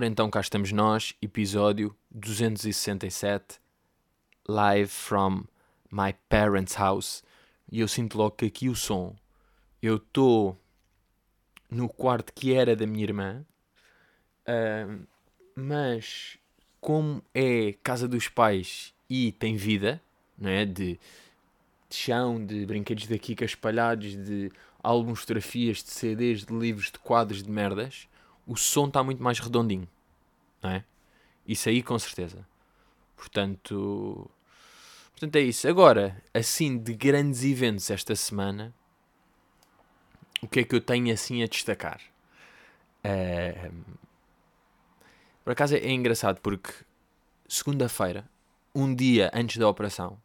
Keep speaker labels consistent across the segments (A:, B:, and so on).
A: Ora então, cá estamos nós, episódio 267, live from my parents' house. E eu sinto logo que aqui o som. Eu estou no quarto que era da minha irmã, uh, mas como é casa dos pais e tem vida, não é? De, de chão, de brinquedos da Kika espalhados, de álbuns, fotografias, de CDs, de livros, de quadros, de merdas o som está muito mais redondinho. Não é? Isso aí com certeza. Portanto, portanto é isso. Agora, assim, de grandes eventos esta semana, o que é que eu tenho assim a destacar? Por acaso é engraçado porque segunda-feira, um dia antes da operação,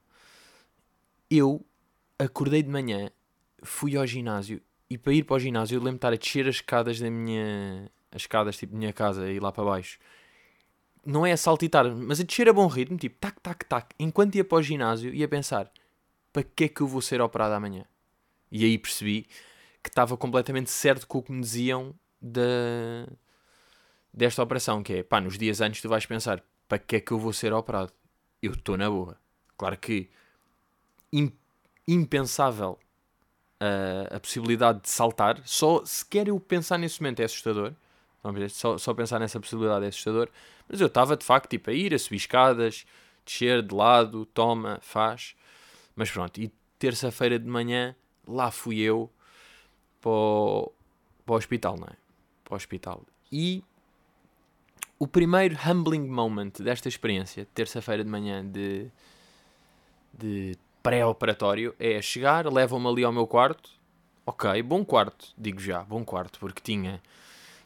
A: eu acordei de manhã, fui ao ginásio e para ir para o ginásio eu lembro de estar a descer as escadas da minha, as escadas tipo minha casa e lá para baixo, não é a saltitar, mas a descer a bom ritmo, tipo tac, tac, tac, enquanto ia para o ginásio ia pensar para que é que eu vou ser operado amanhã? E aí percebi que estava completamente certo com o que me diziam da, desta operação, que é pá, nos dias antes tu vais pensar para que é que eu vou ser operado? Eu estou na boa. Claro que impensável uh, a possibilidade de saltar, só sequer eu pensar nesse momento é assustador. Só, só pensar nessa possibilidade é assustador. Mas eu estava de facto tipo, a ir, a subir escadas, descer de lado, toma, faz. Mas pronto, e terça-feira de manhã, lá fui eu para o, para o hospital, não é? Para o hospital. E o primeiro humbling moment desta experiência, terça-feira de manhã de, de pré-operatório, é chegar, levam-me ali ao meu quarto. Ok, bom quarto, digo já, bom quarto, porque tinha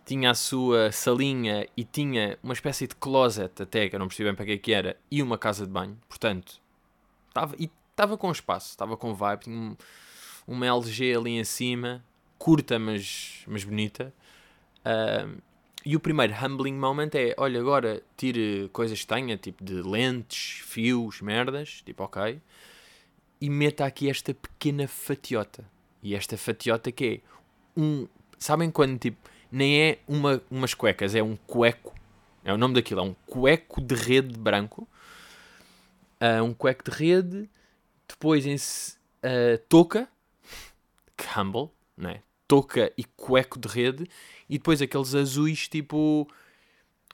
A: tinha a sua salinha e tinha uma espécie de closet até, que eu não percebi bem para que, é que era, e uma casa de banho. Portanto, estava, e estava com espaço, estava com vibe, tinha um, uma LG ali em cima, curta mas, mas bonita. Uh, e o primeiro humbling moment é, olha, agora tire coisas que tenha, tipo de lentes, fios, merdas, tipo ok, e meta aqui esta pequena fatiota. E esta fatiota que é um... Sabem quando, tipo, nem é uma, umas cuecas, é um cueco. É o nome daquilo, é um cueco de rede branco. Uh, um cueco de rede. Depois em uh, touca, humble, né? touca e cueco de rede. E depois aqueles azuis, tipo,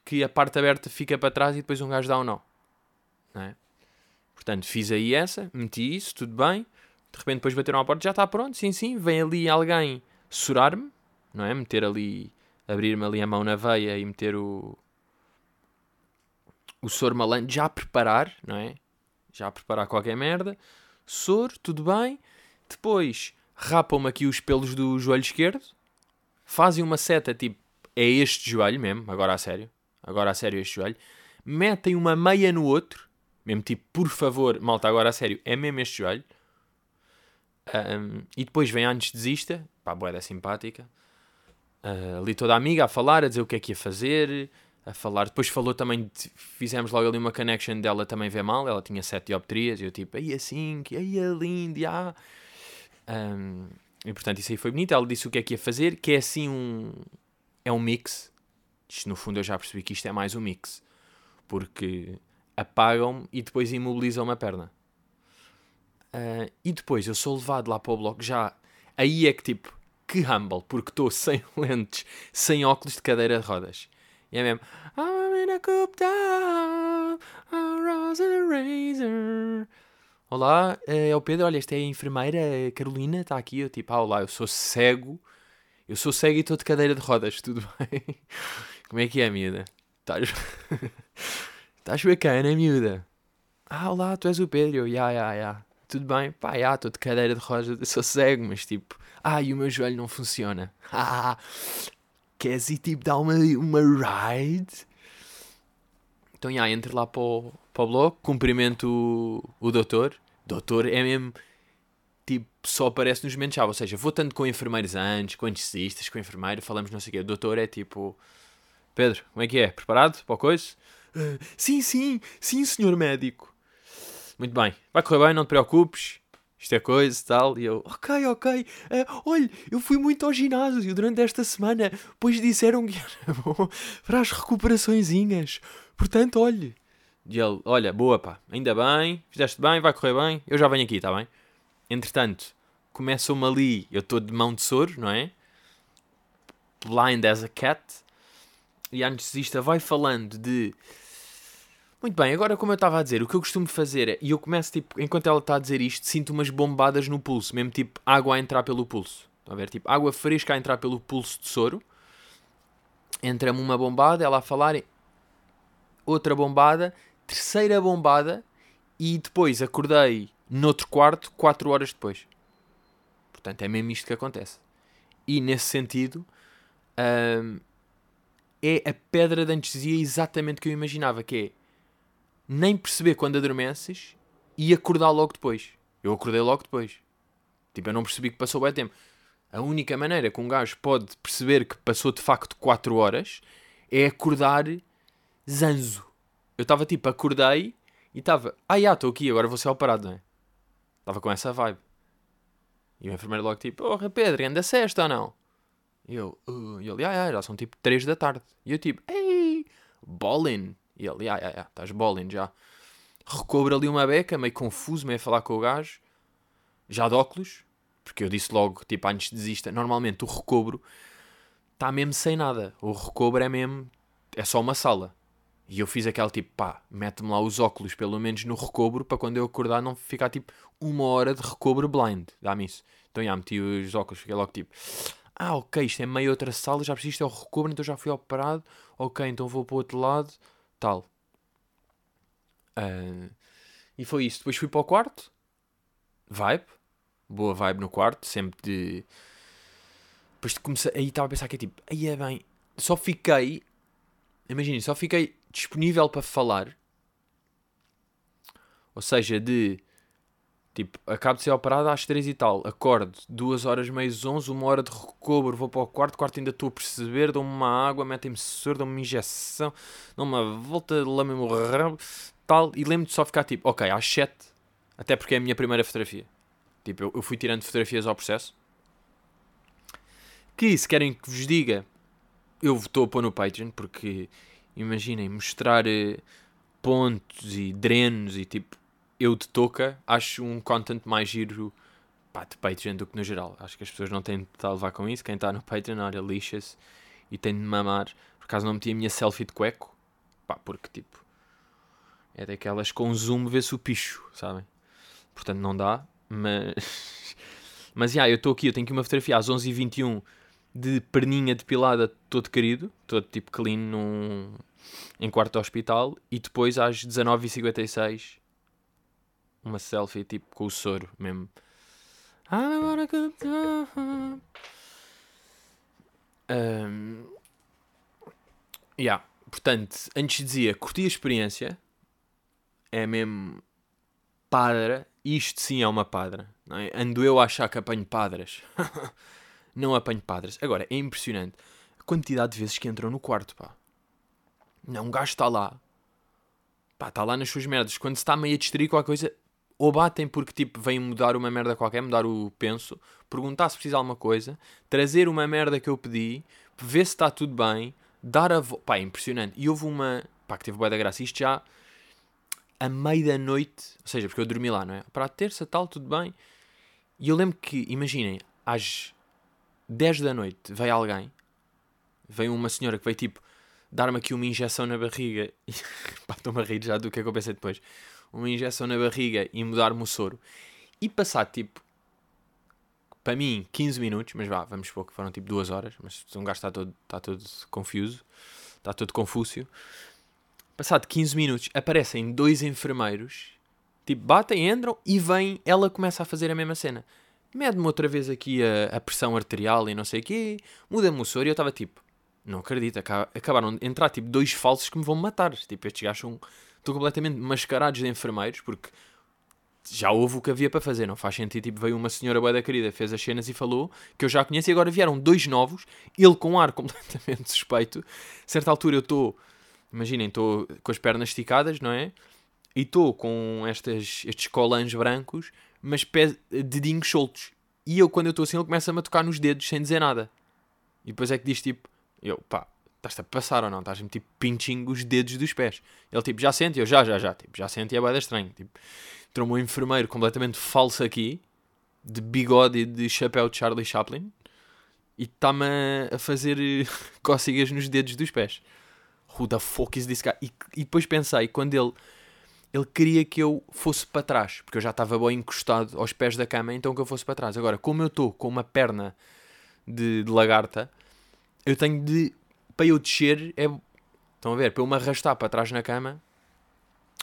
A: que a parte aberta fica para trás e depois um gajo dá um nó. Né? Portanto, fiz aí essa, meti isso, tudo bem. De repente depois bateram à porta, já está pronto, sim, sim. Vem ali alguém surar-me não é? Meter ali, abrir-me ali a mão na veia e meter o, o soro malandro, já a preparar, não é? Já a preparar qualquer merda. Soro, tudo bem. Depois rapam-me aqui os pelos do joelho esquerdo, fazem uma seta tipo, é este joelho mesmo, agora a sério, agora a sério este joelho, metem uma meia no outro, mesmo tipo, por favor, malta, agora a sério, é mesmo este joelho. Um, e depois vem a anestesista, pá, boeda simpática, ali toda amiga a falar, a dizer o que é que ia fazer, a falar. Depois falou também, de, fizemos logo ali uma connection dela também vê mal, ela tinha sete dioptrias, e eu tipo, aí assim, que aí é lindo, ah. Um, e portanto isso aí foi bonito. Ela disse o que é que ia fazer, que é assim um. É um mix. Isto no fundo eu já percebi que isto é mais um mix. Porque apagam-me e depois imobilizam-me a perna. Uh, e depois eu sou levado lá para o bloco já. Aí é que tipo, que humble, porque estou sem lentes, sem óculos de cadeira de rodas. E é mesmo. I'm in a coop down, a razor. Olá, eh, é o Pedro. Olha, esta é a enfermeira a Carolina, está aqui. Eu tipo, ah, olá, eu sou cego. Eu sou cego e estou de cadeira de rodas, tudo bem? Como é que é, miúda? Estás. Estás bacana, miúda? Ah, olá, tu és o Pedro. Ya, ya, ya. Tudo bem? Pá, já, estou de cadeira de rodas, sou cego, mas tipo, ai, o meu joelho não funciona. Ah, queres ir tipo dar uma, uma ride? Então, já, entro lá para o, para o bloco, cumprimento o, o doutor. Doutor é mesmo, tipo, só aparece nos momentos-chave. Ou seja, vou tanto com enfermeiros antes, com anestesistas, com enfermeiro, falamos não sei o quê. O doutor é tipo, Pedro, como é que é? Preparado para a coisa? Uh, sim, sim, sim, senhor médico. Muito bem, vai correr bem, não te preocupes. isto é coisa e tal. E eu, ok, ok, uh, olha, eu fui muito ao ginásio durante esta semana, pois disseram que era bom para as recuperaçõezinhas. Portanto, olhe. E ele, olha, boa pá, ainda bem, fizeste bem, vai correr bem, eu já venho aqui, está bem? Entretanto, começam-me ali, eu estou de mão de soro, não é? Blind as a cat. E a anestesista vai falando de muito bem, agora como eu estava a dizer, o que eu costumo fazer é, e eu começo tipo, enquanto ela está a dizer isto, sinto umas bombadas no pulso, mesmo tipo água a entrar pelo pulso. Estão a ver? Tipo, água fresca a entrar pelo pulso de soro. Entra-me uma bombada, ela a falar, outra bombada, terceira bombada, e depois acordei noutro quarto, 4 horas depois. Portanto, é mesmo isto que acontece. E nesse sentido, hum, é a pedra de anestesia exatamente que eu imaginava, que é nem perceber quando adormeces e acordar logo depois. Eu acordei logo depois. Tipo, eu não percebi que passou bem tempo. A única maneira que um gajo pode perceber que passou de facto 4 horas é acordar zanzo. Eu estava tipo, acordei e estava, ah, já, estou aqui, agora vou ser operado, não é? Estava com essa vibe. E o enfermeiro logo tipo, porra, Pedro, anda sexta ou não? E eu, uh, e ele, ah, já, são tipo 3 da tarde. E eu tipo, ei, ballin'. E ele, ah, ah, ah, estás bowling já. Recobro ali uma beca, meio confuso, meio a falar com o gajo. Já de óculos, porque eu disse logo, tipo, antes de desista, normalmente o recobro está mesmo sem nada. O recobro é mesmo, é só uma sala. E eu fiz aquele tipo, pá, mete-me lá os óculos, pelo menos no recobro, para quando eu acordar não ficar tipo uma hora de recobro blind. Dá-me isso. Então já meti os óculos, fiquei logo tipo, ah, ok, isto é meio outra sala, já preciso, isto é o recobro, então já fui operado. Ok, então vou para o outro lado Uh, e foi isso. Depois fui para o quarto. Vibe. Boa vibe no quarto. Sempre de. Depois comecei. Aí estava a pensar que é tipo. Aí é bem. Só fiquei. Imaginem, só fiquei disponível para falar. Ou seja, de Tipo, acabo de ser operado às 3 e tal, acordo, 2 horas meio 11, uma hora de recobro, vou para o quarto, quarto ainda estou a perceber, dou-me uma água, metem-me soro, dão-me uma injeção, dão-me uma volta, lamem-me o rabo, tal, e lembro-me de só ficar tipo, ok, às 7, até porque é a minha primeira fotografia. Tipo, eu, eu fui tirando fotografias ao processo. Que, se querem que vos diga, eu estou a pôr no Patreon, porque, imaginem, mostrar eh, pontos e drenos e tipo eu de touca acho um content mais giro pá, de Patreon do que no geral. Acho que as pessoas não têm de estar a levar com isso. Quem está no Patreon, olha, lixa-se e tem de mamar. Por acaso não meti a minha selfie de cueco, pá, porque tipo é daquelas com zoom vê-se o picho, sabem? Portanto não dá, mas. Mas já, yeah, eu estou aqui, eu tenho aqui uma fotografia às 11h21 de perninha depilada, todo querido, todo tipo clean num, em quarto de hospital, e depois às 19h56 uma selfie tipo com o soro mesmo. Um, yeah. Portanto, antes dizia, curti a experiência. É mesmo padra. Isto sim é uma padra. É? Ando eu a achar que apanho padras. não apanho padras. Agora, é impressionante a quantidade de vezes que entram no quarto, pá. Não, um gajo está lá. Pá, está lá nas suas merdas. Quando se está meio a distrair com a coisa, ou batem porque tipo vêm mudar uma merda qualquer, mudar o penso, perguntar se precisa de alguma coisa, trazer uma merda que eu pedi, ver se está tudo bem, dar a volta. Pá, é impressionante. E houve uma. Pá, que teve boa da graça. Isto já a meio da noite, ou seja, porque eu dormi lá, não é? Para a terça, tal, tudo bem. E eu lembro que, imaginem, às 10 da noite veio alguém, veio uma senhora que veio tipo dar-me aqui uma injeção na barriga. E, pá, estou-me a rir já do que é que eu pensei depois uma injeção na barriga e mudar-me o soro. E passar tipo, para mim, 15 minutos, mas vá, vamos supor que foram tipo 2 horas, mas um gajo está todo, está todo confuso, está todo confúcio. Passado 15 minutos, aparecem dois enfermeiros, tipo, batem, entram e vem, ela começa a fazer a mesma cena. Mede-me outra vez aqui a, a, pressão arterial e não sei o quê, muda-me o soro e eu estava tipo, não acredito, acabaram de entrar tipo dois falsos que me vão matar. Tipo, estes gajos são estão completamente mascarados de enfermeiros, porque já houve o que havia para fazer, não faz sentido. Tipo, veio uma senhora boa da querida, fez as cenas e falou, que eu já conheço, e agora vieram dois novos, ele com um ar completamente suspeito. A certa altura eu estou, imaginem, estou com as pernas esticadas, não é? E estou com estas, estes colãs brancos, mas pé, dedinhos soltos. E eu, quando eu estou assim, ele começa-me a tocar nos dedos sem dizer nada. E depois é que diz tipo, eu, pá, estás-te a passar ou não? Estás-me tipo pinching os dedos dos pés. Ele tipo, já sente? Eu, já, já, já. Tipo, já sente e é bem estranho. Tipo, entrou um enfermeiro completamente falso aqui, de bigode e de chapéu de Charlie Chaplin, e está-me a fazer cócegas nos dedos dos pés. Who the fuck is this guy? E, e depois pensei, quando ele ele queria que eu fosse para trás, porque eu já estava bem encostado aos pés da cama, então que eu fosse para trás. Agora, como eu estou com uma perna de, de, lagarta, eu tenho de. Para eu descer, é. Estão a ver? Para eu me arrastar para trás na cama,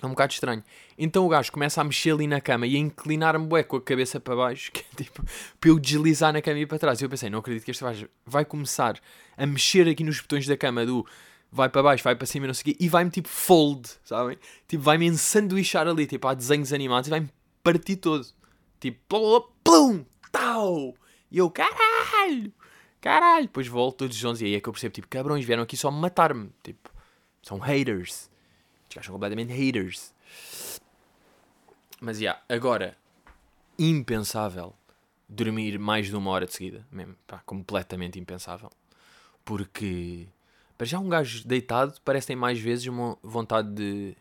A: é um bocado estranho. Então o gajo começa a mexer ali na cama e a inclinar-me bué com a cabeça para baixo, que é tipo, para eu deslizar na cama e para trás. E eu pensei, não acredito que este gajo vai começar a mexer aqui nos botões da cama do vai para baixo, vai para cima, não sei o quê, e vai-me tipo fold, sabem? Tipo, vai-me ensanduichar ali, tipo, há desenhos animados e vai-me partir todo. Tipo, plum, tal! E eu, caralho, caralho. Depois volto todos os 11 e aí é que eu percebo, tipo, cabrões, vieram aqui só matar-me. Tipo, são haters. Estes gajos são completamente haters. Mas, já, yeah, agora, impensável dormir mais de uma hora de seguida. Mesmo, pá, completamente impensável. Porque para já um gajo deitado parece ter mais vezes uma vontade de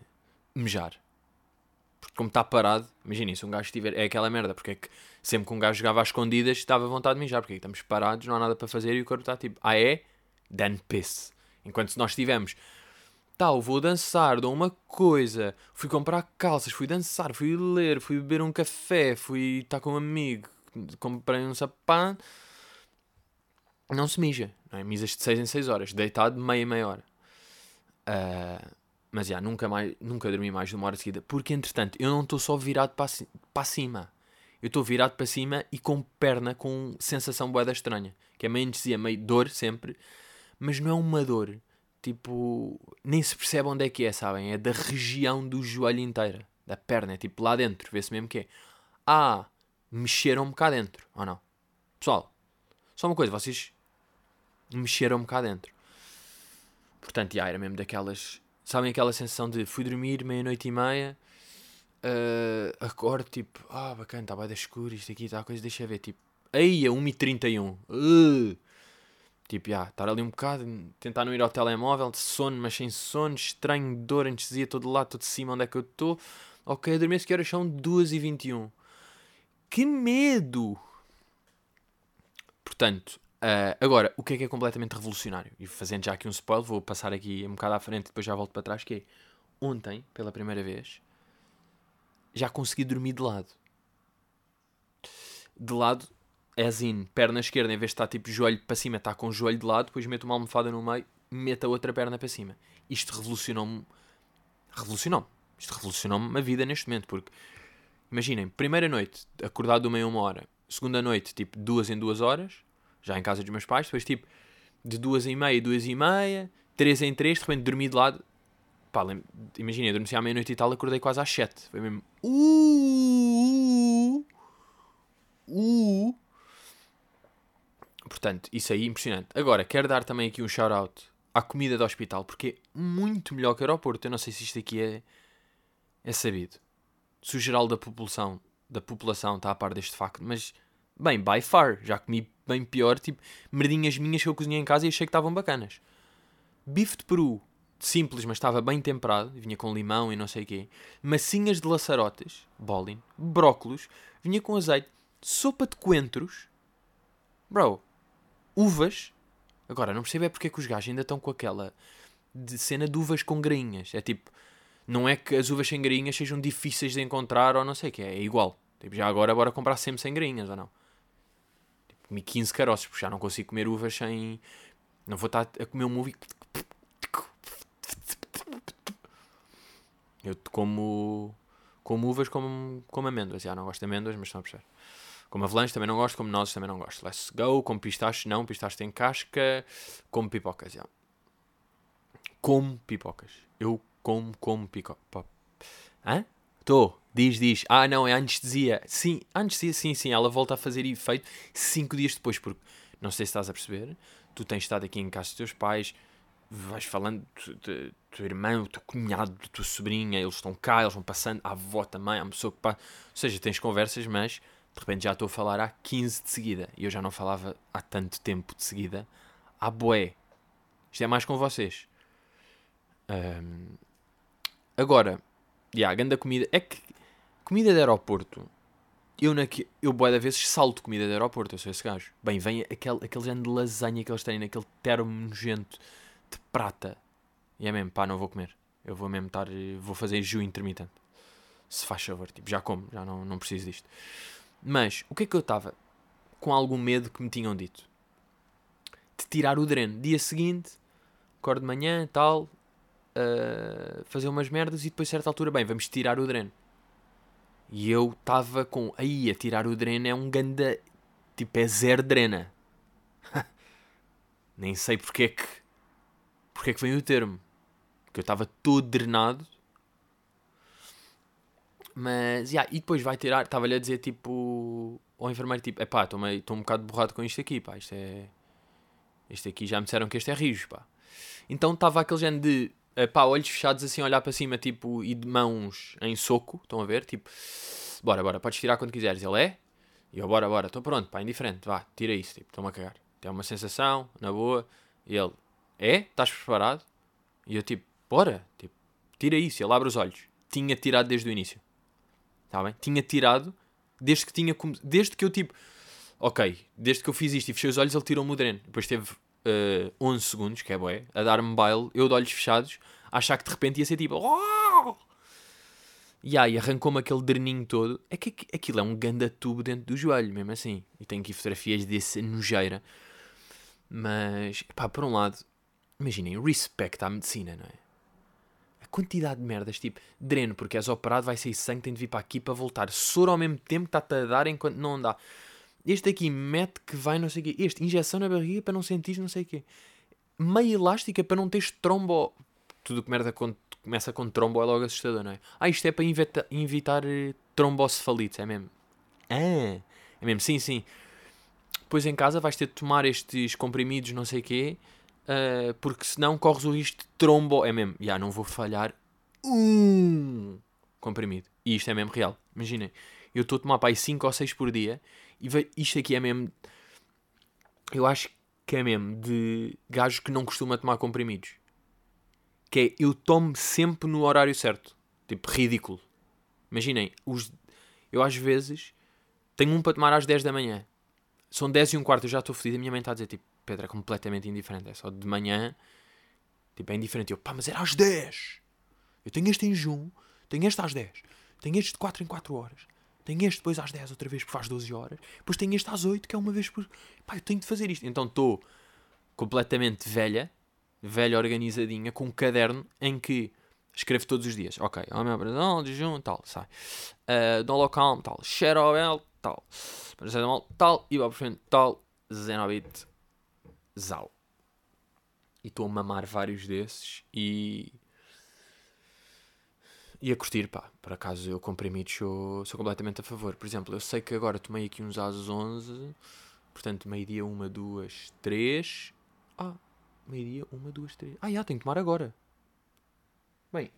A: mejar. Porque como está parado, imaginem, se um gajo estiver. É aquela merda, porque é que sempre que um gajo jogava às escondidas estava à vontade de mijar, porque é estamos parados, não há nada para fazer e o corpo está tipo, ah é? Dan piss. Enquanto se nós estivermos, tal, vou dançar, dou uma coisa, fui comprar calças, fui dançar, fui ler, fui beber um café, fui estar com um amigo, comprei um sapato não se mija, não é? Misas de 6 em 6 horas, deitado meia, meia hora. Uh, mas já, nunca, mais, nunca dormi mais de uma hora seguida, porque entretanto eu não estou só virado para, para cima, eu estou virado para cima e com perna com sensação boeda estranha, que é meio anestesia, meio dor sempre, mas não é uma dor, tipo, nem se percebe onde é que é, sabem? É da região do joelho inteira, da perna, é tipo lá dentro, vê-se mesmo que é. Ah, mexeram-me cá dentro, ou não? Pessoal, só uma coisa, vocês mexeram-me cá dentro. Portanto, já, era mesmo daquelas. Sabem aquela sensação de fui dormir meia-noite e meia, uh, acordo tipo, ah, bacana, está bem da escuro, isto aqui está a coisa, deixa ver, tipo, aí a 1h31, uh, tipo, já, estar ali um bocado, tentar não ir ao telemóvel, de sono, mas sem sono, estranho, dor, anestesia, todo lado, todo de cima, onde é que eu estou, ok, adormeço que horas são 2h21, que medo! Portanto, Uh, agora, o que é que é completamente revolucionário? E fazendo já aqui um spoiler, vou passar aqui um bocado à frente e depois já volto para trás, que é, ontem, pela primeira vez, já consegui dormir de lado. De lado, é assim, perna esquerda, em vez de estar tipo joelho para cima, está com o joelho de lado, depois meto uma almofada no meio, meto a outra perna para cima. Isto revolucionou-me. Revolucionou-me. Isto revolucionou-me a vida neste momento, porque imaginem, primeira noite, acordado de uma em uma hora, segunda noite, tipo duas em duas horas, já em casa dos meus pais, depois tipo de duas e meia, duas e meia, três em três, de repente dormi de lado. Pá, imagina, eu dormi à meia-noite e tal, acordei quase às sete. Foi mesmo. Uh, uh, uh. Portanto, isso aí impressionante. Agora, quero dar também aqui um shout-out à comida do hospital, porque é muito melhor que o aeroporto. Eu não sei se isto aqui é, é sabido. Se o geral da população, da população está a par deste facto, mas, bem, by far, já comi bem pior, tipo, merdinhas minhas que eu cozinhei em casa e achei que estavam bacanas. Bife de peru, simples, mas estava bem temperado, vinha com limão e não sei o quê. Massinhas de laçarotes, bolin, brócolos, vinha com azeite, sopa de coentros, bro, uvas. Agora, não percebo é porque é que os gajos ainda estão com aquela de cena de uvas com grainhas. É tipo, não é que as uvas sem grainhas sejam difíceis de encontrar ou não sei o que, é igual. Tipo, já agora, bora comprar sempre sem grainhas ou não? Comi 15 caroços, porque já não consigo comer uvas sem. Não vou estar a comer um movie. Eu como, como uvas como, como amêndoas. Já não gosto de amêndoas, mas estão a perceber. Como avalanche também não gosto, como nozes também não gosto. Let's go. Como pistache, não. Pistache tem casca. Como pipocas, já. Como pipocas. Eu como, como pipocas. Hã? Estou. Diz, diz. Ah, não, é anestesia. Sim, anestesia, sim, sim. Ela volta a fazer efeito 5 dias depois, porque não sei se estás a perceber. Tu tens estado aqui em casa dos teus pais. vais falando do teu irmão, do teu cunhado, da tua sobrinha, eles estão cá, eles vão passando, a avó também, uma pessoa que passa. Ou seja, tens conversas, mas de repente já estou a falar há 15 de seguida. E eu já não falava há tanto tempo de seguida. Há boé. Isto é mais com vocês. Um, agora, já, yeah, a grande comida. É que comida de aeroporto. Eu, na, eu boé de vezes salto comida de aeroporto. Eu sou esse gajo. Bem, vem aquele, aquele género de lasanha que eles têm naquele termo nojento de prata. E é mesmo, pá, não vou comer. Eu vou mesmo estar. Vou fazer jejum intermitente. Se faz favor, tipo, já como, já não, não preciso disto. Mas, o que é que eu estava com algum medo que me tinham dito? De tirar o dreno. Dia seguinte, acordo de manhã, tal, uh, fazer umas merdas e depois, a certa altura, bem, vamos tirar o dreno. E eu estava com. Aí, a tirar o dreno é um ganda. Tipo, é zero drena. Nem sei porque é que. Porque é que vem o termo. Porque eu estava todo drenado mas, yeah, e depois vai tirar, estava-lhe a dizer, tipo, ao enfermeiro, tipo, epá, estou um bocado borrado com isto aqui, pá, isto é... Isto aqui já me disseram que este é rijo, pá. Então estava aquele género de, epá, olhos fechados assim, olhar para cima, tipo, e de mãos em soco, estão a ver? Tipo, bora, bora, podes tirar quando quiseres. Ele é? E eu, bora, bora, estou pronto, pá, indiferente, vá, tira isso, tipo, estou-me a cagar. Tem uma sensação, na boa. E ele, é? Estás preparado? E eu, tipo, bora, tipo, tira isso. Ele abre os olhos. Tinha tirado desde o início. Está bem? Tinha tirado desde que tinha. Desde que eu tipo. Ok, desde que eu fiz isto e fechei os olhos, ele tirou-me o dreno. Depois teve uh, eh, 11 segundos, que é boé, a dar-me baile, eu de olhos fechados, a achar que de repente ia ser tipo. Oh! E aí arrancou-me aquele dreninho todo. É que aquilo é um ganda tubo dentro do joelho, mesmo assim. E tenho aqui fotografias desse nojeira. Mas, pá, por um lado, imaginem, respeito à medicina, não é? quantidade de merdas, tipo, dreno, porque és operado, vai sair sangue, tem de vir para aqui para voltar. Soro ao mesmo tempo está-te a dar enquanto não dá. Este aqui mete que vai não sei o quê. Este, injeção na barriga para não sentir não sei o quê. Meia elástica para não teres trombo. Tudo que merda com, começa com trombo é logo assustador, não é? Ah, isto é para evitar, evitar eh, trombocefalite, é mesmo? Ah, é mesmo, sim, sim. Depois em casa vais ter de tomar estes comprimidos, não sei o quê uh, porque senão corres o risco de trombo. É mesmo, já não vou falhar um comprimido. E isto é mesmo real. Imaginem, eu estou a tomar pai 5 ou 6 por dia e isto aqui é mesmo. Eu acho que é mesmo de gajo que não costuma tomar comprimidos. Que é eu tomo sempre no horário certo. Tipo, ridículo. Imaginem, os, eu às vezes tenho um para tomar às 10 da manhã. São 10 e um quarto, eu já estou fodido. A minha mãe está a dizer tipo, Pedro é completamente indiferente. É só de manhã, tipo, é indiferente. Eu, pá, mas era às 10. Eu tenho este em junho, tenho este às 10, tenho este de 4 em 4 horas, tenho este depois às 10 outra vez porque faz 12 horas, depois tenho este às 8 que é uma vez por. Pá, eu tenho de fazer isto. Então estou completamente velha, velha organizadinha, com um caderno em que escrevo todos os dias. Ok, homem operação, jejum, tal, sai. Uh, Dolocalm, tal. Xerobel, tal. Paracetamol, tal. Ibuprofeno, tal. Zenobit, Zau. E estou a mamar vários desses e. E a curtir, pá. Por acaso eu comprimidos sou, sou completamente a favor. Por exemplo, eu sei que agora tomei aqui uns às 11. Portanto, meio-dia, uma, duas, três. Ah, meio-dia, uma, duas, três. Ah, já, tenho que tomar agora. Bem,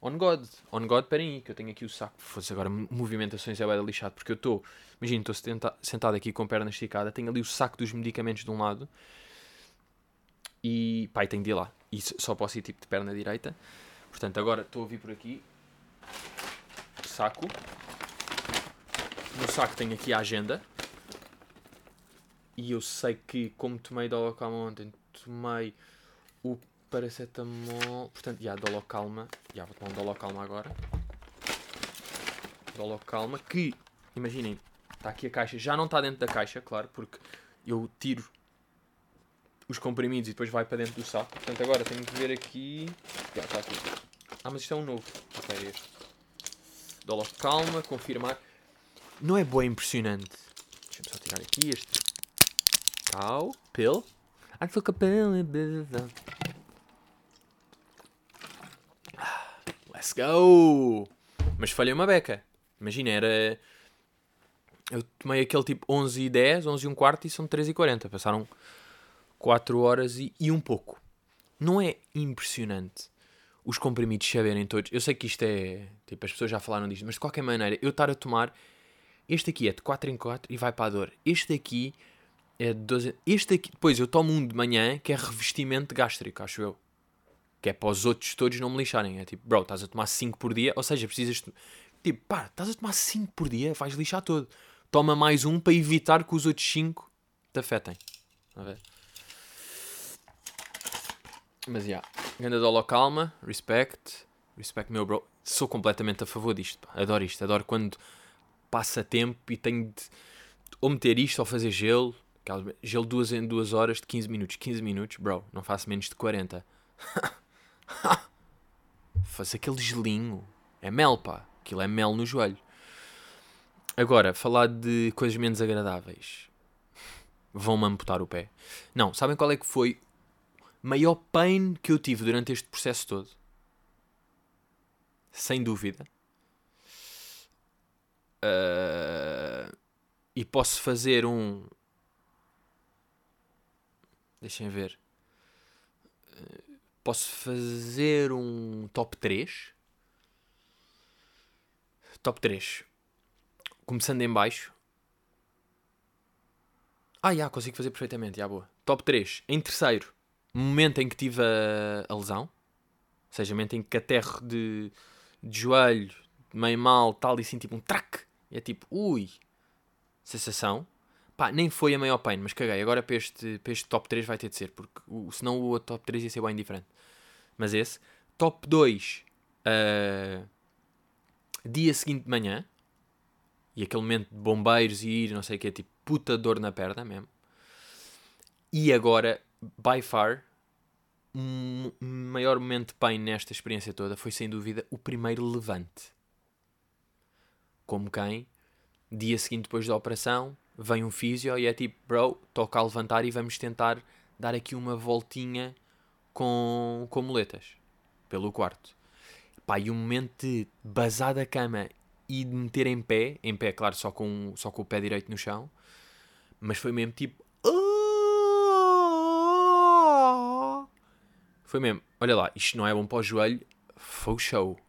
A: On God. On God, esperem aí, que eu tenho aqui o saco. Fosse agora movimentações é bem lixado, porque eu estou, imagina, estou sentado aqui com a perna esticada, tenho ali o saco dos medicamentos de um lado e, pai, tenho de ir lá. E só posso ir tipo de perna direita. Portanto, agora estou a vir por aqui, saco. No saco tenho aqui a agenda. E eu sei que, como tomei Dolocam ontem, tomei o paracetamol. Portanto, já, Dolocalma. Já, vou tomar um Dolocalma agora. Dolocalma, que, imaginem, está aqui a caixa. Já não está dentro da caixa, claro, porque eu tiro os comprimidos e depois vai para dentro do saco. Portanto, agora tenho que ver aqui. Já, está aqui. Ah, mas isto é um novo. Ok, é este. Dolocalma, confirmar. Não é boa impressionante. Deixa-me só tirar aqui este. Tal. Pill. I took a pill. Let's go! Mas falhei uma beca. Imagina, era. Eu tomei aquele tipo 11 e 10, 11 e um quarto e são 3 e 40. Passaram 4 horas e, e um pouco. não é impressionante os comprimidos saberem todos. Eu sei que isto é. Tipo, as pessoas já falaram disto, mas de qualquer maneira, eu estar a tomar. Este aqui é de 4 em 4 e vai para a dor. Este aqui é de 12. Este aqui. Depois eu tomo um de manhã que é revestimento gástrico, acho eu. Que é para os outros todos não me lixarem. É tipo, bro, estás a tomar 5 por dia, ou seja, precisas. Tipo, pá, estás a tomar 5 por dia, vais lixar todo. Toma mais um para evitar que os outros 5 te afetem. A ver? Mas já. Yeah. Ganda dolo calma, respect. Respect, meu bro. Sou completamente a favor disto. Pá. Adoro isto. Adoro quando passa tempo e tenho de ou meter isto ou fazer gelo. Gelo duas em duas horas de 15 minutos. 15 minutos, bro. Não faço menos de 40. Faz aquele gelinho. É mel, pá. Aquilo é mel no joelho. Agora, falar de coisas menos agradáveis. Vão-me amputar o pé. Não, sabem qual é que foi maior pain que eu tive durante este processo todo? Sem dúvida. Uh, e posso fazer um. Deixem ver. Uh, posso fazer um top 3. Top 3. Começando em baixo. Ah, já, consigo fazer perfeitamente, já, boa. Top 3. Em terceiro, momento em que tive a, a lesão. Ou seja, momento em que aterro de, de joelho, meio mal, tal, e assim, tipo um track. E é tipo, ui, sensação. Pá, nem foi a maior pain, mas caguei. Agora para este, para este top 3 vai ter de ser, porque o, senão o outro top 3 ia ser bem diferente. Mas esse. Top 2, uh, ah, dia seguinte de manhã, e aquele momento de bombeiros e ir, não sei o que, tipo puta dor na perna mesmo. E agora, by far, o um maior momento de pain nesta experiência toda foi sem dúvida o primeiro levante. Como quem, dia seguinte depois da operação, vem um físio e é tipo, bro, toca a levantar e vamos tentar dar aqui uma voltinha com, com muletas pelo quarto. Pá, e um momento de bazar da cama e de meter em pé, em pé, claro, só com, só com o pé direito no chão, mas foi mesmo tipo. Foi mesmo, olha lá, isto não é bom para o joelho, foi o show.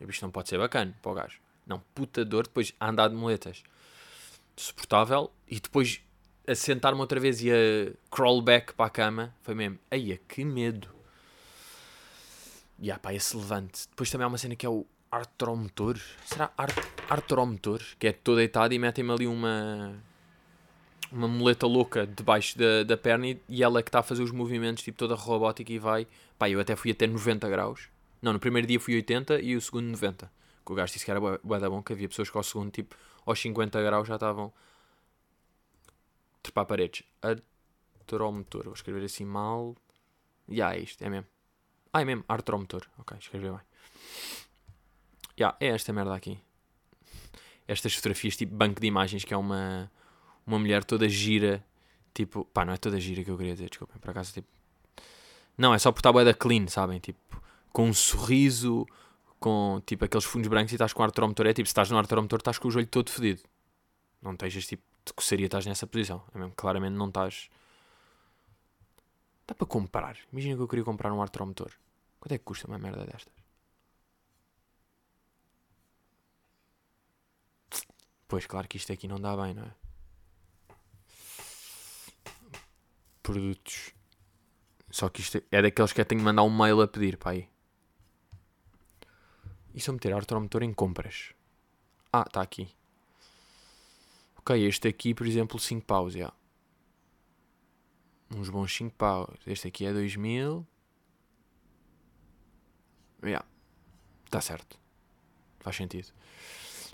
A: Isto não pode ser bacana para o gajo. Não, puta dor, depois a andar de moletas. Suportável, e depois a sentar-me outra vez e a crawl back para a cama, foi mesmo, eia, que medo. E yeah, pá, esse levante. Depois também há uma cena que é o artromotor. Será art, artromotor? Que é todo deitado e metem-me ali uma uma muleta louca debaixo da, da perna e, e ela é que está a fazer os movimentos, tipo toda robótica e vai. Pá, eu até fui até 90 graus. Não, no primeiro dia fui 80 e o segundo 90. Que o gajo disse que era bué da bom, que havia pessoas que ao segundo, tipo, aos 50 graus já estavam trepar paredes. Artromotor, vou escrever assim mal. E yeah, é isto, é mesmo. Ah, é mesmo, artromotor. Ok, escrevi bem. Yeah, é esta merda aqui. Estas fotografias, tipo banco de imagens, que é uma, uma mulher toda gira. Tipo, pá, não é toda gira que eu queria dizer, desculpem, por acaso, tipo. Não, é só por estar bué da clean, sabem? Tipo, com um sorriso, com tipo aqueles fundos brancos e estás com o artromotor. É tipo, se estás no artromotor, estás com o joelho todo fedido. Não estejas tipo, de coçaria, estás nessa posição. É mesmo, claramente não estás. Dá para comprar. Imagina que eu queria comprar um artromotor. Quanto é que custa uma merda destas? Pois, claro que isto aqui não dá bem, não é? Produtos. Só que isto é daqueles que eu tenho que mandar um mail a pedir, pá aí. E se eu meter artromotor em compras? Ah, está aqui. Ok, este aqui, por exemplo, 5 paus. Uns bons 5 paus. Este aqui é 2000. Já. Yeah. Está certo. Faz sentido.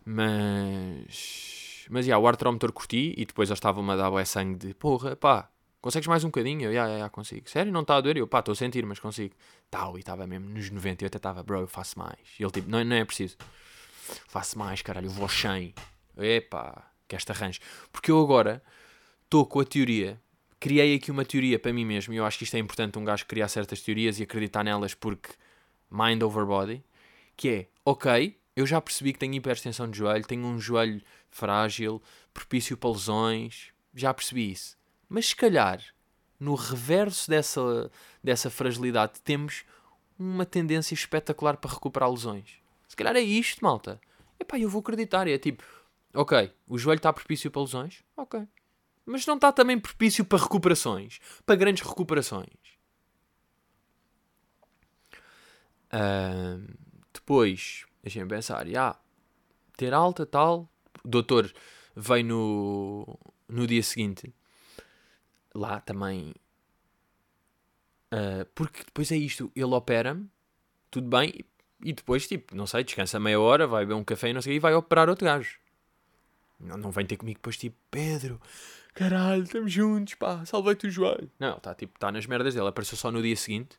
A: Mas. Mas, já, o artromotor curti e depois eles estavam-me a dar o sangue de porra, pá, consegues mais um bocadinho? Eu, já, já, consigo. Sério, não está a doer? Eu, pá, estou a sentir, mas consigo. Tal, e estava mesmo nos 90 eu até estava, bro, eu faço mais. E ele, tipo, não, não é preciso. Faço mais, caralho, eu vou 100. Epá, que esta arranjo. Porque eu agora estou com a teoria, criei aqui uma teoria para mim mesmo, e eu acho que isto é importante um gajo criar certas teorias e acreditar nelas porque mind over body, que é, ok, eu já percebi que tenho hiperextensão de joelho, tenho um joelho frágil, propício para lesões, já percebi isso. Mas se calhar no reverso dessa, dessa fragilidade, temos uma tendência espetacular para recuperar lesões. Se calhar é isto, malta. Epá, eu vou acreditar. É tipo, ok, o joelho está propício para lesões? Ok. Mas não está também propício para recuperações. Para grandes recuperações. Uh, depois, deixem-me pensar. Já, ter alta, tal. O doutor veio no, no dia seguinte. Lá também. Uh, porque depois é isto. Ele opera-me. Tudo bem. E depois, tipo, não sei, descansa meia hora, vai beber um café e não sei, e vai operar outro gajo. Não, não vem ter comigo depois, tipo, Pedro, caralho, estamos juntos, pá, salvei-te o joelho. Não, está tipo, tá nas merdas dele. Apareceu só no dia seguinte,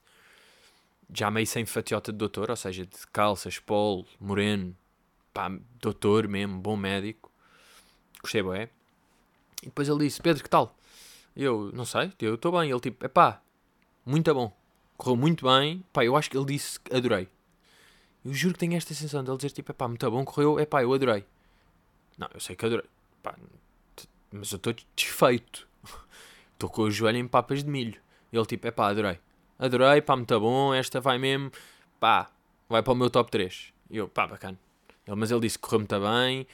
A: já meio sem fatiota de doutor, ou seja, de calças, polo, moreno, pá, doutor mesmo, bom médico. Gostei, é. E depois ele disse, Pedro, que tal? Eu, não sei, eu estou bem. Ele tipo, é pá, muito bom. Correu muito bem. Pá, eu acho que ele disse, adorei. Eu juro que tenho esta sensação de ele dizer tipo, epá, muito bom, correu, epá, eu adorei. Não, eu sei que adorei. Pá, mas eu estou desfeito. Estou com o joelho em papas de milho. Ele tipo, epá, adorei. Adorei, pá, muito bom, esta vai mesmo, pá, vai para o meu top 3. E eu, pá, bacana. Ele, mas ele disse que correu muito bem.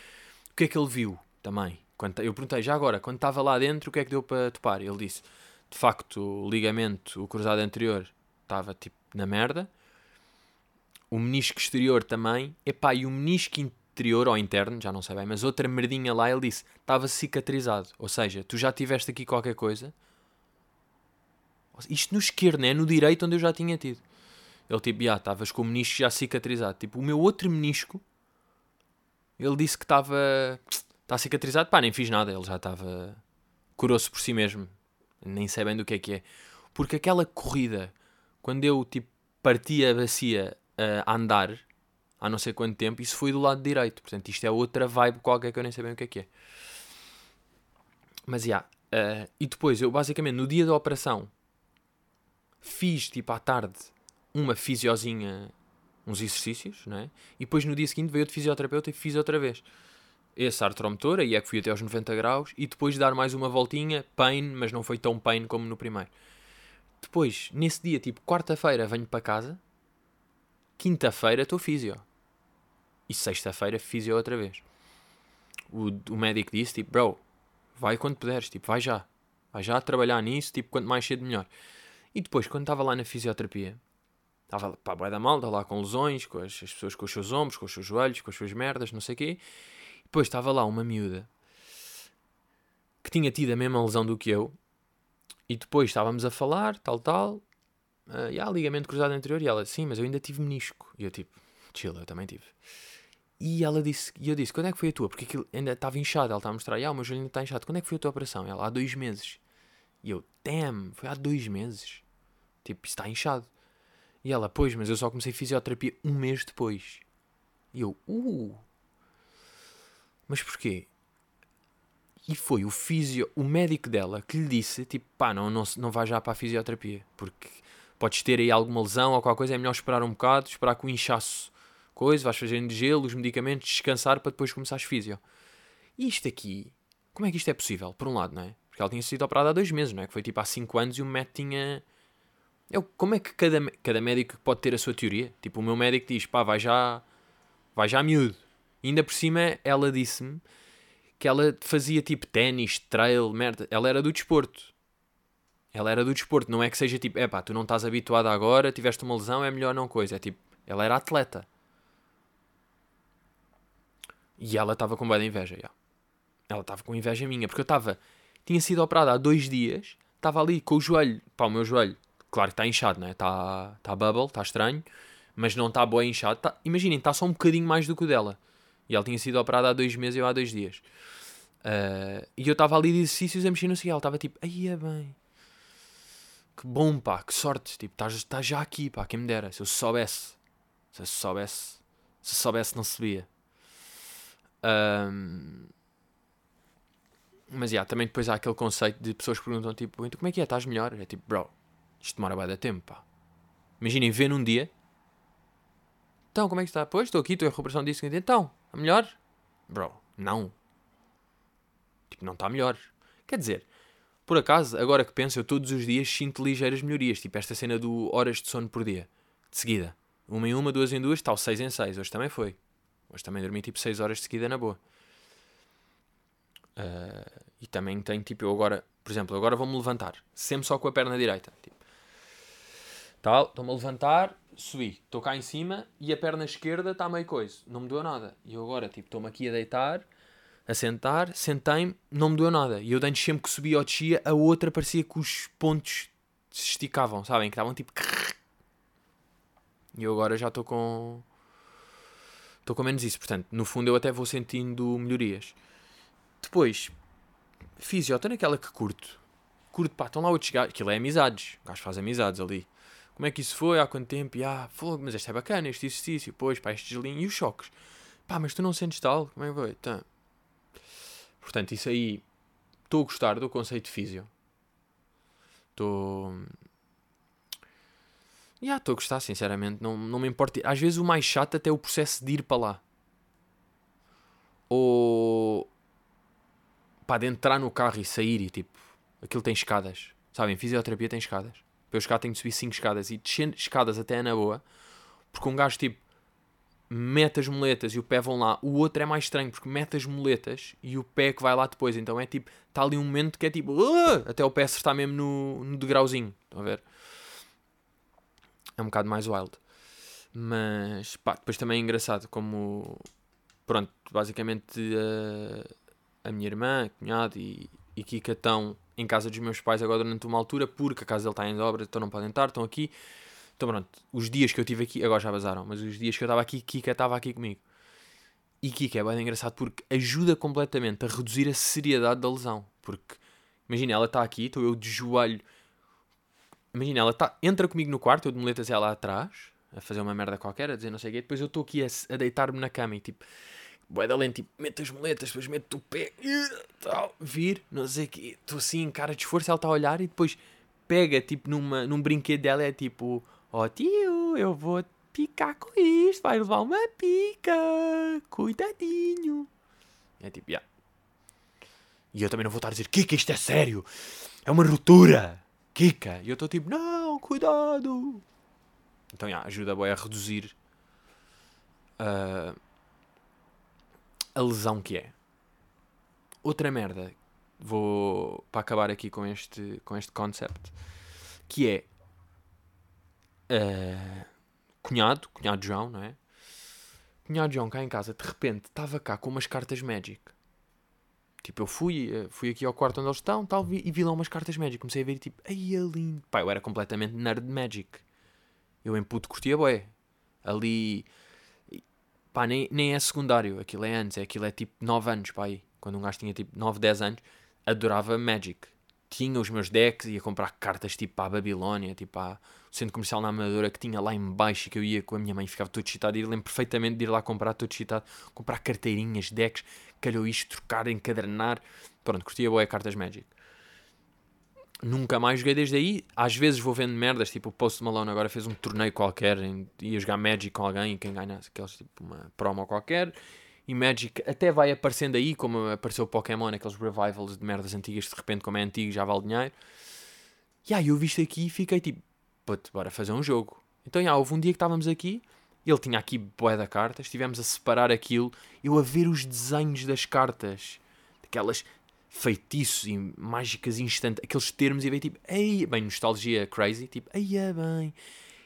A: O que é que ele viu também? Quando, eu perguntei, já agora, quando estava lá dentro, o que é que deu para topar? Ele disse, de facto, o ligamento, o cruzado anterior, estava tipo na merda o menisco exterior também, epá, e o menisco interior ou interno, já não sei bem, mas outra merdinha lá, ele disse, estava cicatrizado. Ou seja, tu já tiveste aqui qualquer coisa. Isto no esquerdo, né? No direito, onde eu já tinha tido. Ele tipo, já, estavas com o menisco já cicatrizado. Tipo, o meu outro menisco, ele disse que estava. Está cicatrizado. Pá, nem fiz nada. Ele já estava. Curou-se por si mesmo. Nem sei bem do que é que é. Porque aquela corrida, quando eu tipo parti a bacia a andar há não sei quanto tempo, isso foi do lado direito. Portanto, isto é outra vibe qualquer que eu nem sei bem o que é que é. Mas, já. Yeah, uh, e depois, eu basicamente, no dia da operação, fiz, tipo, à tarde, uma fisiozinha, uns exercícios, não é? E depois, no dia seguinte, veio outro fisioterapeuta e fiz outra vez. Esse artromotor, aí é que fui até aos 90 graus, e depois dar mais uma voltinha, pain, mas não foi tão pain como no primeiro. Depois, nesse dia, tipo, quarta-feira, venho para casa, Quinta-feira estou físio. E sexta-feira físio outra vez. O, o médico disse, tipo, bro, vai quando puderes, tipo, vai já. Vai já trabalhar nisso, tipo, quanto mais cedo melhor. E depois, quando estava lá na fisioterapia, estava pá, vai da malta, lá com lesões, com as, as, pessoas com os seus ombros, com os seus joelhos, com as suas merdas, não sei o quê. E depois estava lá uma miúda que tinha tido a mesma lesão do que eu. E depois estávamos a falar, tal, tal uh, yeah, ligamento cruzado anterior. E ela, sim, mas eu ainda tive menisco. E eu, tipo, chill, eu também tive. E ela disse, e eu disse, quando é que foi a tua? Porque aquilo ainda estava inchado. Ela estava a mostrar, ah, o meu joelho ainda está inchado. Quando é que foi a tua operação? Ela, há dois meses. E eu, damn, foi há dois meses. Tipo, está inchado. E ela, pois, mas eu só comecei fisioterapia um mês depois. E eu, uh. Mas porquê? E foi o fisio, o médico dela que lhe disse, tipo, pá, não, não, não vai já para a fisioterapia. Porque podes ter aí alguma lesão ou qualquer coisa, é melhor esperar um bocado, esperar que o inchaço coisa, vais fazendo gelo, os medicamentos, descansar para depois começar físio. E isto aqui, como é que isto é possível? Por um lado, não é? Porque ela tinha sido operada há dois meses, não é? Que foi tipo há cinco anos e o médico tinha. Eu, como é que cada, cada médico pode ter a sua teoria? Tipo, o meu médico diz, pá, vai já, vai já miúdo. Ainda por cima, ela disse-me que ela fazia tipo ténis, trail, merda. Ela era do desporto. Ela era do desporto, não é que seja tipo, é pá, tu não estás habituado agora, tiveste uma lesão, é melhor não coisa. É tipo, ela era atleta. E ela estava com boa inveja, já. Ela estava com inveja minha, porque eu estava, tinha sido operada há dois dias, estava ali com o joelho, pá, o meu joelho, claro que está inchado, né? Está tá bubble, está estranho, mas não está boa inchado. Tá, imaginem, está só um bocadinho mais do que o dela. E ela tinha sido operada há dois meses e eu há dois dias. Uh, e eu estava ali de exercícios a mexer no cigarro, estava tipo, aí é bem que bom, pá, que sorte. Tipo, estás, já aqui, pá, quem me dera. Se eu soubesse, se eu soubesse, se soubesse, não sabia. Um, mas, yeah, também depois há aquele conceito de pessoas que perguntam, tipo, então como é que é, estás melhor? É tipo, bro, isto demora bem de tempo, pá. Imaginem, ver num dia. Então, como é que está? Pois, estou aqui, estou em recuperação disso. Então, melhor? Bro, não. Tipo, não está melhor. Quer dizer, Por acaso, agora que penso, eu todos os dias sinto ligeiras melhorias. Tipo esta cena do horas de sono por dia. De seguida. Uma em uma, duas em duas, tal, seis em seis. Hoje também foi. Hoje também dormi tipo seis horas de seguida na boa. Uh, e também tenho, tipo, eu agora, por exemplo, agora vou-me levantar. Sempre só com a perna direita. Tipo, tal, estou-me a levantar, subi, estou cá em cima e a perna esquerda está meio coisa. Não me doeu nada. E eu agora, tipo, estou-me aqui a deitar a sentar, sentei-me, não me doeu nada. E eu antes sempre que subia ou descia, a outra parecia que os pontos se esticavam, sabem? Que estavam tipo. E eu agora já estou com. Estou com menos isso. Portanto, no fundo eu até vou sentindo melhorias. Depois, fisio, estou naquela que curto. Curto, pá, estão lá outros gajos. Aquilo é amizades. O gajo faz amizades ali. Como é que isso foi? Há quanto tempo? E, ah, fogo, mas este é bacana, este exercício. Pois, pá, este gelinho. E os choques? Pá, mas tu não sentes tal? Como é que foi? Tá. Portanto, isso aí estou a gostar do conceito de físio. Estou. Já yeah, estou a gostar, sinceramente. Não, não me importa. Às vezes o mais chato até é o processo de ir para lá. Ou. pá, de entrar no carro e sair e tipo. Aquilo tem escadas. Sabem? Fisioterapia tem escadas. Para eu chegar tenho de subir 5 escadas e descer escadas até é na boa. Porque um gajo tipo mete as moletas e o pé vão lá. O outro é mais estranho porque mete as moletas e o pé que vai lá depois. Então é tipo, está ali um momento que é tipo, uh! até o pé acertar mesmo no, no degrauzinho. Estão a ver? É um bocado mais wild. Mas pá, depois também é engraçado como pronto, basicamente a, a minha irmã, a cunhado e, e Kika estão em casa dos meus pais agora durante uma altura porque a casa dele está em obra, então não podem estar, estão aqui. Então pronto, os dias que eu tive aqui, agora já vazaram, mas os dias que eu estava aqui, Kika estava aqui comigo. E Kika é bem engraçado porque ajuda completamente a reduzir a seriedade da lesão. Porque, imagina, ela está aqui, estou eu de joelho. Imagina, ela tá, entra comigo no quarto, eu de moletas ela atrás, a fazer uma merda qualquer, a dizer não sei o quê. Depois eu estou aqui a, a deitar-me na cama e tipo, boé da lente, tipo, mete as moletas, depois mete o pé, tal, vir, não sei o quê. Estou assim, cara de esforço, ela está a olhar e depois pega, tipo, numa, num brinquedo dela, é tipo Ó oh, tio, eu vou picar com isto, vai levar uma pica, cuidadinho. É tipo, yeah. E eu também não vou estar a dizer, Kika, isto é sério, é uma ruptura, Kika. E eu estou tipo, não, cuidado. Então, yeah, ajuda a a reduzir uh, a lesão que é. Outra merda, vou para acabar aqui com este, com este concept, que é uh, cunhado, cunhado João, não é? Cunhado João cá em casa, de repente, estava cá com umas cartas Magic. Tipo, eu fui, eh, fui aqui ao quarto onde eles estão tal, vi, e vi lá umas cartas Magic. Comecei a ver tipo, ai, é lindo. Pá, eu era completamente nerd de Magic. Eu em puto curtia bué. Ali, pá, nem, nem é secundário. Aquilo é antes, é, aquilo é tipo 9 anos, pá, aí. Quando um gajo tinha tipo 9, 10 anos, adorava Magic tinha os meus decks, ia comprar cartas tipo a Babilónia, tipo para o centro comercial na Amadora que tinha lá em baixo que eu ia com a minha mãe ficava todo excitado. E lembro perfeitamente de ir lá comprar todo excitado, comprar carteirinhas, decks, calhou isto, trocar, encadernar. Pronto, curtia boa cartas Magic. Nunca mais joguei desde aí. Às vezes vou vendo merdas, tipo o Post Malone agora fez um torneio qualquer, ia jogar Magic com alguém e quem ganha aqueles tipo uma promo qualquer e Magic até vai aparecendo aí, como apareceu o Pokémon, aqueles revivals de merdas antigas, de repente, como é antigo, já vale dinheiro. E aí eu vi isto aqui e fiquei tipo, puto, bora fazer um jogo. Então, já, houve um dia que estávamos aqui, ele tinha aqui boé da carta, estivemos a separar aquilo, eu a ver os desenhos das cartas, daquelas feitiços e mágicas instantes, aqueles termos, e veio tipo, ei, bem, nostalgia crazy, tipo, ei, é bem,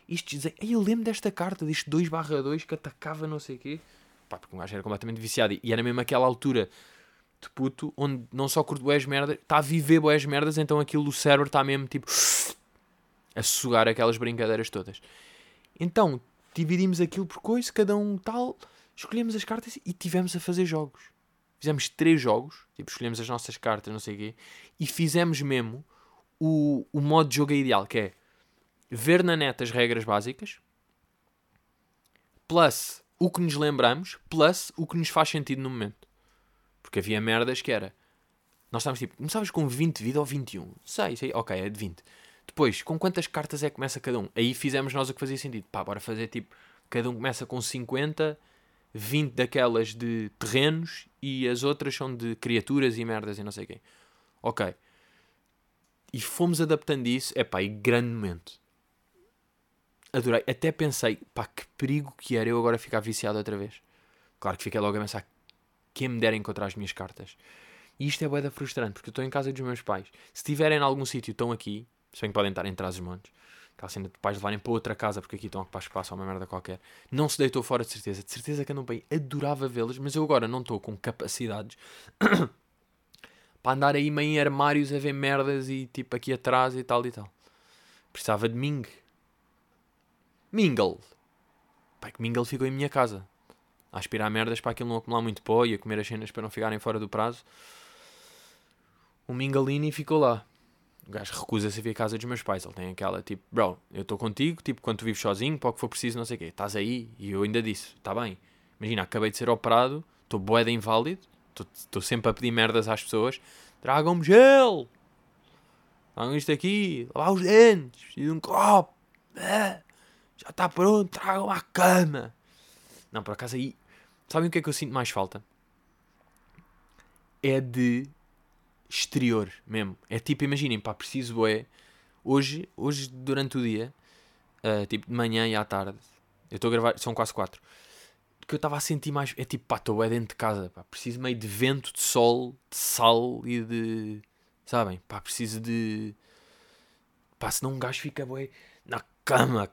A: isto desenho, ei, eu lembro desta carta, deste 2 barra 2 que atacava não sei o quê pá, porque um gajo era completamente viciado. E era mesmo aquela altura de puto onde não só curto boas merdas, está a viver boas merdas, então aquilo do cérebro está mesmo tipo a sugar aquelas brincadeiras todas. Então dividimos aquilo por coisa, cada um tal, escolhemos as cartas e tivemos a fazer jogos. Fizemos três jogos, tipo, escolhemos as nossas cartas, não sei o quê, e fizemos mesmo o, o modo de jogo ideal, que é ver na net as regras básicas, plus o que nos lembramos, plus o que nos faz sentido no momento. Porque havia merdas que era. Nós estávamos tipo, começavas com 20 de vida ou 21? Sei, sei, ok, é de 20. Depois, com quantas cartas é que começa cada um? Aí fizemos nós o que fazia sentido. Pá, bora fazer tipo, cada um começa com 50, 20 daquelas de terrenos e as outras são de criaturas e merdas e não sei quem. Ok. E fomos adaptando isso. É pá, e grande momento. Adorei. Até pensei, pá, que perigo que era eu agora ficar viciado outra vez. Claro que fiquei logo a pensar, quem me dera encontrar as minhas cartas. E isto é boeda frustrante, porque eu estou em casa dos meus pais. Se estiverem em algum sítio, estão aqui, se bem que podem estar em trás dos montes, aquela cena de pais levarem para outra casa, porque aqui estão a ocupar espaço ou uma merda qualquer. Não se deitou fora de certeza. De certeza que andam bem. Adorava vê-los, mas eu agora não estou com capacidades para andar aí meio em armários a ver merdas e tipo aqui atrás e tal e tal. Precisava de Ming. Mingle. Pai, que Mingle ficou em minha casa. A aspirar merdas para aquilo não acumular muito pó e a comer as cenas para não ficarem fora do prazo. O Mingalini ficou lá. O gajo recusa-se a vir à casa dos meus pais. Ele tem aquela tipo, bro, eu estou contigo, tipo, quando tu vives sozinho, para o que for preciso, não sei o quê. Estás aí. E eu ainda disse, está bem. Imagina, acabei de ser operado, estou boeda inválido, estou sempre a pedir merdas às pessoas. Tragam-me gel! Tragam isto aqui, lavar os dentes, de um copo. É, já está pronto, tragam à cama. Não, por acaso aí, sabem o que é que eu sinto mais falta? É de exterior mesmo. É tipo, imaginem, pá, preciso é hoje, hoje durante o dia, uh, tipo de manhã e à tarde, eu estou a gravar, são quase quatro, que eu estava a sentir mais, é tipo, pá, estou é dentro de casa, pá, preciso meio de vento, de sol, de sal e de, sabem, pá, preciso de, pá, senão um gajo fica, bué, na cama,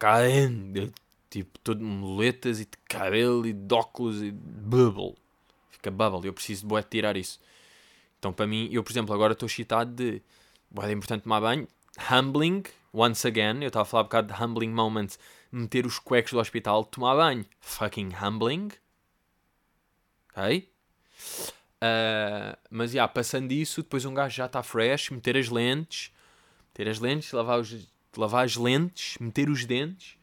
A: dentro, tipo, todo de moletas e de cabelo e de óculos e de bubble, fica bubble, eu preciso bué, tirar isso. Então, para mim, eu, por exemplo, agora estou excitado de. É importante tomar banho. Humbling, once again. Eu estava a falar um bocado de humbling moments. Meter os cuecos do hospital, tomar banho. Fucking humbling. Ok? Uh, mas, já, yeah, passando isso, depois um gajo já está fresh. Meter as lentes. Meter as lentes, lavar, os, lavar as lentes, meter os dentes.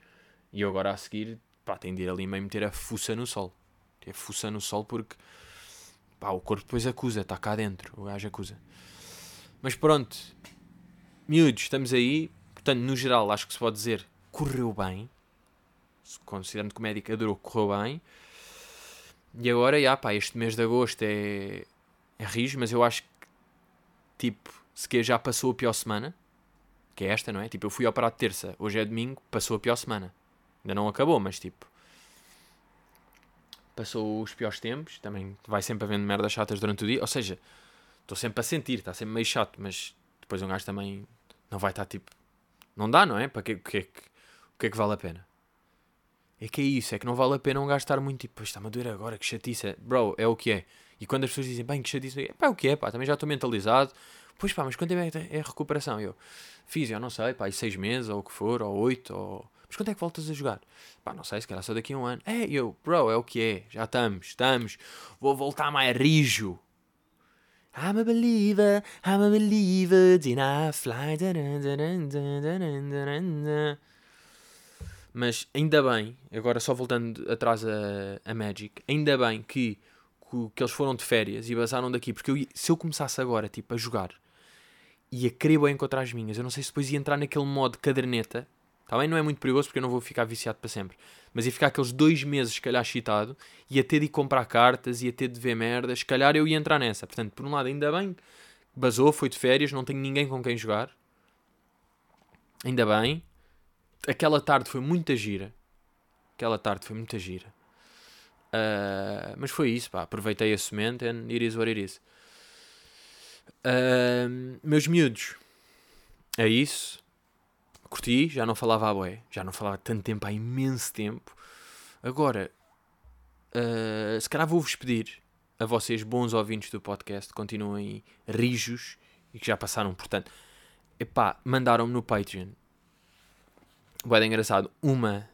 A: E eu agora a seguir, pá, tenho de ir ali meio meter a fuça no sol. Ter fuça no sol porque Pá, o corpo depois acusa, está cá dentro, o gajo acusa. Mas pronto, miúdos, estamos aí. Portanto, no geral, acho que se pode dizer correu bem. Considerando que o médico adorou, correu bem. E agora, pá, este mês de agosto é, é rijo, mas eu acho que, tipo, se que já passou a pior semana, que é esta, não é? Tipo, eu fui operado terça, hoje é domingo, passou a pior semana. Ainda não acabou, mas tipo, passou os piores tempos, também vai sempre havendo merdas chatas durante o dia, ou seja, estou sempre a sentir, está sempre meio chato, mas depois um gajo também não vai estar tipo, não dá, não é? Para que, o, que é que, o que é que vale a pena? É que é isso, é que não vale a pena um gajo estar muito tipo, está-me a doer agora, que chatice, bro, é o que é. E quando as pessoas dizem, bem, que chatice, é pá, o que é, pá, também já estou mentalizado, pois pá, mas quanto é, é a recuperação? Eu fiz, eu não sei, pá, e seis meses, ou o que for, ou oito, ou mas quando é que voltas a jogar? Pá, não sei, se calhar só daqui a um ano. É, eu, bro, é o que é. Já estamos, estamos. Vou voltar mais rijo. I'm a believer, I'm a believer, did I fly? Mas ainda bem, agora só voltando atrás a, a Magic, ainda bem que, que, eles foram de férias e basaram daqui, porque eu, se eu começasse agora tipo, a jogar e a querer bem encontrar as minhas, eu não sei se depois ia entrar naquele modo caderneta Também não é muito perigoso porque eu não vou ficar viciado para sempre. Mas ia ficar aqueles dois meses, se calhar, excitado, ia ter de ir comprar cartas, ia ter de ver merdas, se calhar eu ia entrar nessa. Portanto, por um lado, ainda bem, basou, foi de férias, não tenho ninguém com quem jogar. Ainda bem. Aquela tarde foi muita gira. Aquela tarde foi muita gira. Uh, mas foi isso, pá. Aproveitei a semente and it is what it is. Uh, meus miúdos, é isso curti, já não falava a boé, já não falava tanto tempo, há imenso tempo. Agora, uh, se calhar vou-vos pedir a vocês, bons ouvintes do podcast, continuem rijos e que já passaram, portanto, epá, mandaram-me no Patreon, boé engraçado, uma.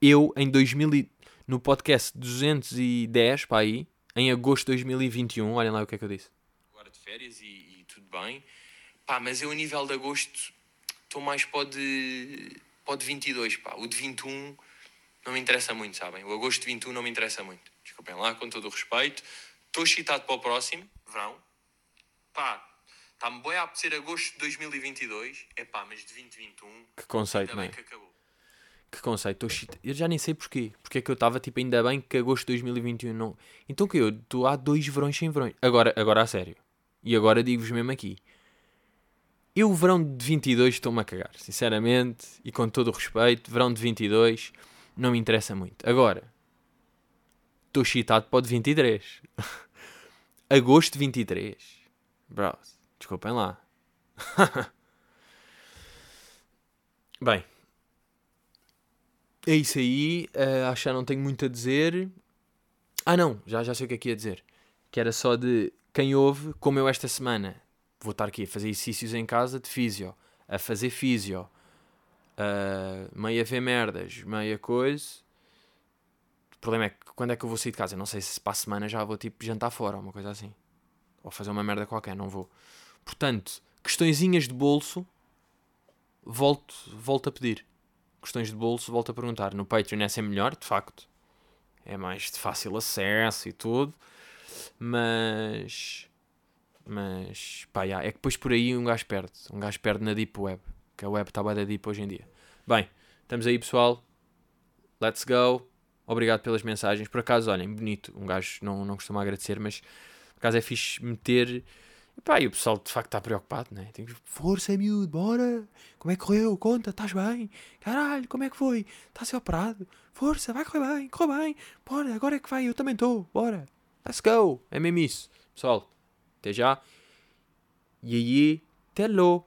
A: Eu, em 2000 e, no podcast 210, para aí, em agosto de 2021, olhem lá o que é que eu disse. Agora de férias e, e tudo bem Pá, mas eu a nível de agosto estou mais para o de, para o de 22, pá. O de 21 não me interessa muito, sabem? O agosto de 21 não me interessa muito. Desculpem lá, com todo o respeito. Estou excitado para o próximo, verão. Pá, está-me bem a apetecer agosto de 2022. É pá, mas de 2021... Que conceito, não é? que acabou. Que conceito, estou Eu já nem sei porquê. Porque é que eu estava tipo, ainda bem que agosto de 2021 não. Então que eu estou há dois verões sem verões. Agora, agora a sério. E agora digo-vos mesmo aqui Eu, verão de 22, estou-me a cagar, sinceramente, e com todo o respeito, verão de 22 não me interessa muito. Agora, estou excitado para o de 23. Agosto de 23. Bros, desculpem lá. Bem, é isso aí. Uh, acho que já não tenho muito a dizer. Ah, não, já, já sei o que é que ia dizer. Que era só de quem ouve, como eu esta semana vou estar aqui a fazer exercícios em casa de físio, a fazer físio, uh, meio a ver merdas, meia coisa. O problema é que quando é que eu vou sair de casa? não sei se para a semana já vou tipo jantar fora, uma coisa assim. Ou fazer uma merda qualquer, não vou. Portanto, questõezinhas de bolso, volto, volto a pedir. Questões de bolso, volto a perguntar. No Patreon é sempre melhor, de facto. É mais de fácil acesso e tudo. Mas. Mas. Pá, yeah, é que depois por aí um gajo perde. Um gajo perde na Deep Web. Que a web está bem da Deep hoje em dia. Bem, estamos aí pessoal. Let's go. Obrigado pelas mensagens. Por acaso, olhem, bonito. Um gajo não, não costuma agradecer, mas por acaso é fixe meter. E pá, e o pessoal de facto está preocupado, né? Tem que, força, miúdo, bora! Como é que correu? Conta, estás bem? Caralho, como é que foi? Está a ser operado? Força, vai correr bem, corre bem! Bora, agora é que vai, eu também estou, bora! Let's go! É mesmo isso. Pessoal, até já. E aí, até logo!